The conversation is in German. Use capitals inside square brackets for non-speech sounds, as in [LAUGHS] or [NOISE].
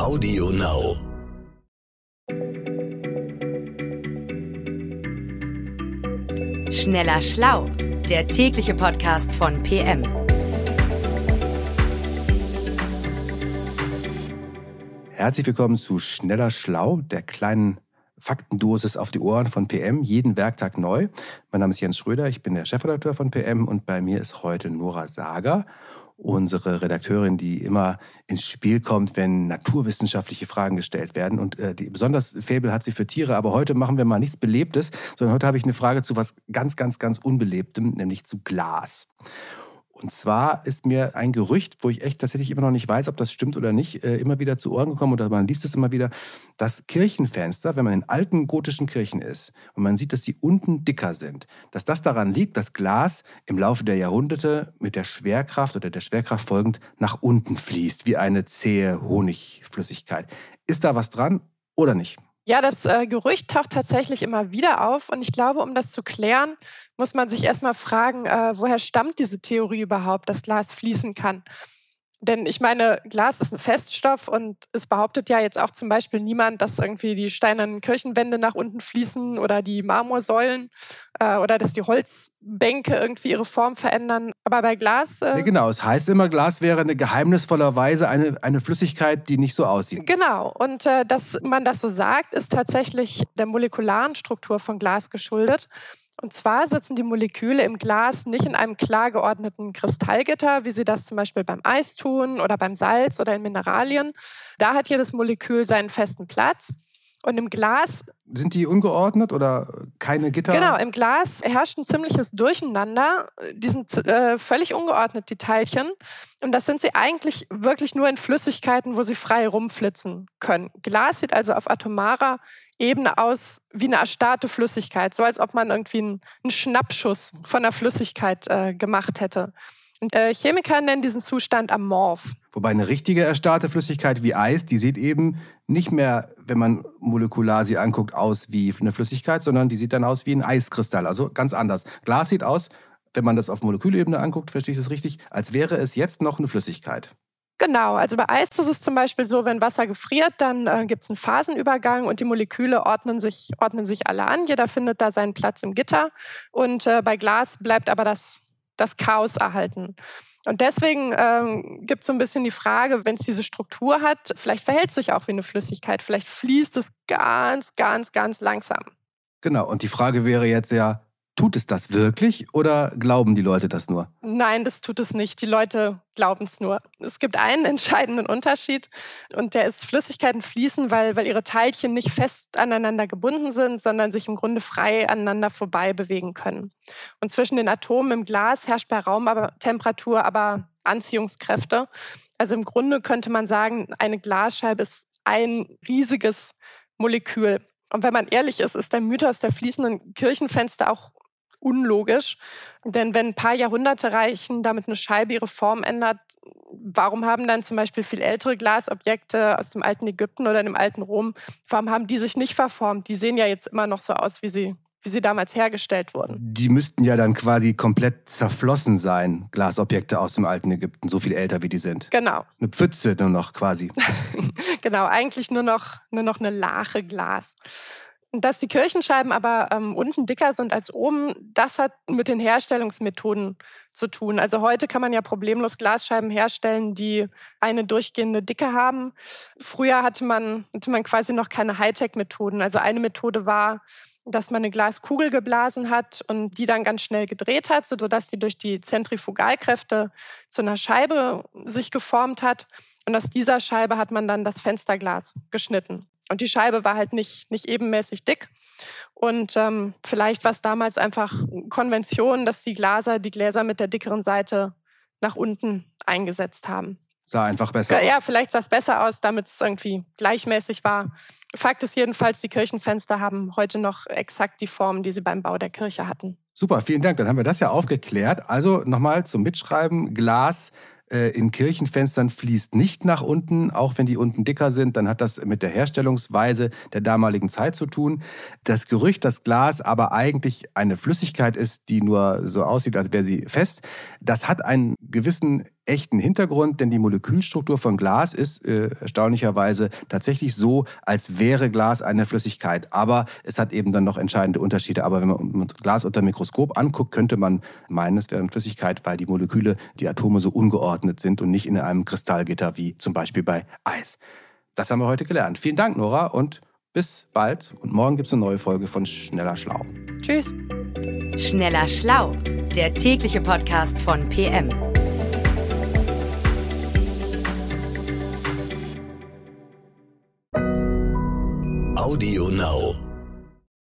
Audio Now. Schneller Schlau, der tägliche Podcast von PM. Herzlich willkommen zu Schneller Schlau, der kleinen Faktendosis auf die Ohren von PM, jeden Werktag neu. Mein Name ist Jens Schröder, ich bin der Chefredakteur von PM und bei mir ist heute Nora Sager unsere Redakteurin, die immer ins Spiel kommt, wenn naturwissenschaftliche Fragen gestellt werden. Und äh, die, besonders Faible hat sie für Tiere, aber heute machen wir mal nichts Belebtes, sondern heute habe ich eine Frage zu was ganz, ganz, ganz Unbelebtem, nämlich zu Glas. Und zwar ist mir ein Gerücht, wo ich echt tatsächlich immer noch nicht weiß, ob das stimmt oder nicht, äh, immer wieder zu Ohren gekommen oder man liest es immer wieder, dass Kirchenfenster, wenn man in alten gotischen Kirchen ist und man sieht, dass die unten dicker sind, dass das daran liegt, dass Glas im Laufe der Jahrhunderte mit der Schwerkraft oder der Schwerkraft folgend nach unten fließt, wie eine zähe Honigflüssigkeit. Ist da was dran oder nicht? Ja, das äh, Gerücht taucht tatsächlich immer wieder auf. Und ich glaube, um das zu klären, muss man sich erstmal fragen, äh, woher stammt diese Theorie überhaupt, dass Glas fließen kann? Denn ich meine, Glas ist ein Feststoff und es behauptet ja jetzt auch zum Beispiel niemand, dass irgendwie die steinernen Kirchenwände nach unten fließen oder die Marmorsäulen äh, oder dass die Holzbänke irgendwie ihre Form verändern. Aber bei Glas. Äh, ja, genau, es heißt immer, Glas wäre eine geheimnisvollerweise eine, eine Flüssigkeit, die nicht so aussieht. Genau. Und äh, dass man das so sagt, ist tatsächlich der molekularen Struktur von Glas geschuldet. Und zwar sitzen die Moleküle im Glas nicht in einem klar geordneten Kristallgitter, wie sie das zum Beispiel beim Eis tun oder beim Salz oder in Mineralien. Da hat jedes Molekül seinen festen Platz. Und im Glas. Sind die ungeordnet oder keine Gitter? Genau, im Glas herrscht ein ziemliches Durcheinander. Die sind äh, völlig ungeordnet, die Teilchen. Und das sind sie eigentlich wirklich nur in Flüssigkeiten, wo sie frei rumflitzen können. Glas sieht also auf atomarer Ebene aus wie eine erstarrte Flüssigkeit, so als ob man irgendwie einen, einen Schnappschuss von der Flüssigkeit äh, gemacht hätte. Und, äh, Chemiker nennen diesen Zustand amorph. Wobei eine richtige erstarrte Flüssigkeit wie Eis, die sieht eben nicht mehr, wenn man molekular sie anguckt, aus wie eine Flüssigkeit, sondern die sieht dann aus wie ein Eiskristall. Also ganz anders. Glas sieht aus, wenn man das auf Molekülebene anguckt, verstehe ich das richtig, als wäre es jetzt noch eine Flüssigkeit. Genau, also bei Eis ist es zum Beispiel so, wenn Wasser gefriert, dann äh, gibt es einen Phasenübergang und die Moleküle ordnen sich, ordnen sich alle an. Jeder findet da seinen Platz im Gitter. Und äh, bei Glas bleibt aber das, das Chaos erhalten. Und deswegen ähm, gibt es so ein bisschen die Frage, wenn es diese Struktur hat, vielleicht verhält es sich auch wie eine Flüssigkeit, vielleicht fließt es ganz, ganz, ganz langsam. Genau, und die Frage wäre jetzt ja, Tut es das wirklich oder glauben die Leute das nur? Nein, das tut es nicht. Die Leute glauben es nur. Es gibt einen entscheidenden Unterschied und der ist, Flüssigkeiten fließen, weil, weil ihre Teilchen nicht fest aneinander gebunden sind, sondern sich im Grunde frei aneinander vorbei bewegen können. Und zwischen den Atomen im Glas herrscht bei Raumtemperatur aber Anziehungskräfte. Also im Grunde könnte man sagen, eine Glasscheibe ist ein riesiges Molekül. Und wenn man ehrlich ist, ist der Mythos der fließenden Kirchenfenster auch unlogisch. Denn wenn ein paar Jahrhunderte reichen, damit eine Scheibe ihre Form ändert, warum haben dann zum Beispiel viel ältere Glasobjekte aus dem alten Ägypten oder dem alten Rom, warum haben die sich nicht verformt? Die sehen ja jetzt immer noch so aus, wie sie, wie sie damals hergestellt wurden. Die müssten ja dann quasi komplett zerflossen sein, Glasobjekte aus dem alten Ägypten, so viel älter wie die sind. Genau. Eine Pfütze nur noch quasi. [LAUGHS] genau, eigentlich nur noch, nur noch eine Lache Glas. Dass die Kirchenscheiben aber ähm, unten dicker sind als oben, das hat mit den Herstellungsmethoden zu tun. Also heute kann man ja problemlos Glasscheiben herstellen, die eine durchgehende Dicke haben. Früher hatte man, hatte man quasi noch keine Hightech-Methoden. Also eine Methode war, dass man eine Glaskugel geblasen hat und die dann ganz schnell gedreht hat, sodass die durch die Zentrifugalkräfte zu einer Scheibe sich geformt hat. Und aus dieser Scheibe hat man dann das Fensterglas geschnitten. Und die Scheibe war halt nicht, nicht ebenmäßig dick. Und ähm, vielleicht war es damals einfach Konvention, dass die Glaser die Gläser mit der dickeren Seite nach unten eingesetzt haben. Sah einfach besser ja, aus. Ja, vielleicht sah es besser aus, damit es irgendwie gleichmäßig war. Fakt ist jedenfalls, die Kirchenfenster haben heute noch exakt die Form, die sie beim Bau der Kirche hatten. Super, vielen Dank. Dann haben wir das ja aufgeklärt. Also nochmal zum Mitschreiben. Glas in Kirchenfenstern fließt nicht nach unten, auch wenn die unten dicker sind, dann hat das mit der Herstellungsweise der damaligen Zeit zu tun. Das Gerücht, dass Glas aber eigentlich eine Flüssigkeit ist, die nur so aussieht, als wäre sie fest, das hat einen gewissen echten Hintergrund, denn die Molekülstruktur von Glas ist äh, erstaunlicherweise tatsächlich so, als wäre Glas eine Flüssigkeit. Aber es hat eben dann noch entscheidende Unterschiede. Aber wenn man Glas unter dem Mikroskop anguckt, könnte man meinen, es wäre eine Flüssigkeit, weil die Moleküle, die Atome so ungeordnet sind und nicht in einem Kristallgitter wie zum Beispiel bei Eis. Das haben wir heute gelernt. Vielen Dank, Nora, und bis bald. Und morgen gibt es eine neue Folge von Schneller Schlau. Tschüss. Schneller Schlau, der tägliche Podcast von PM.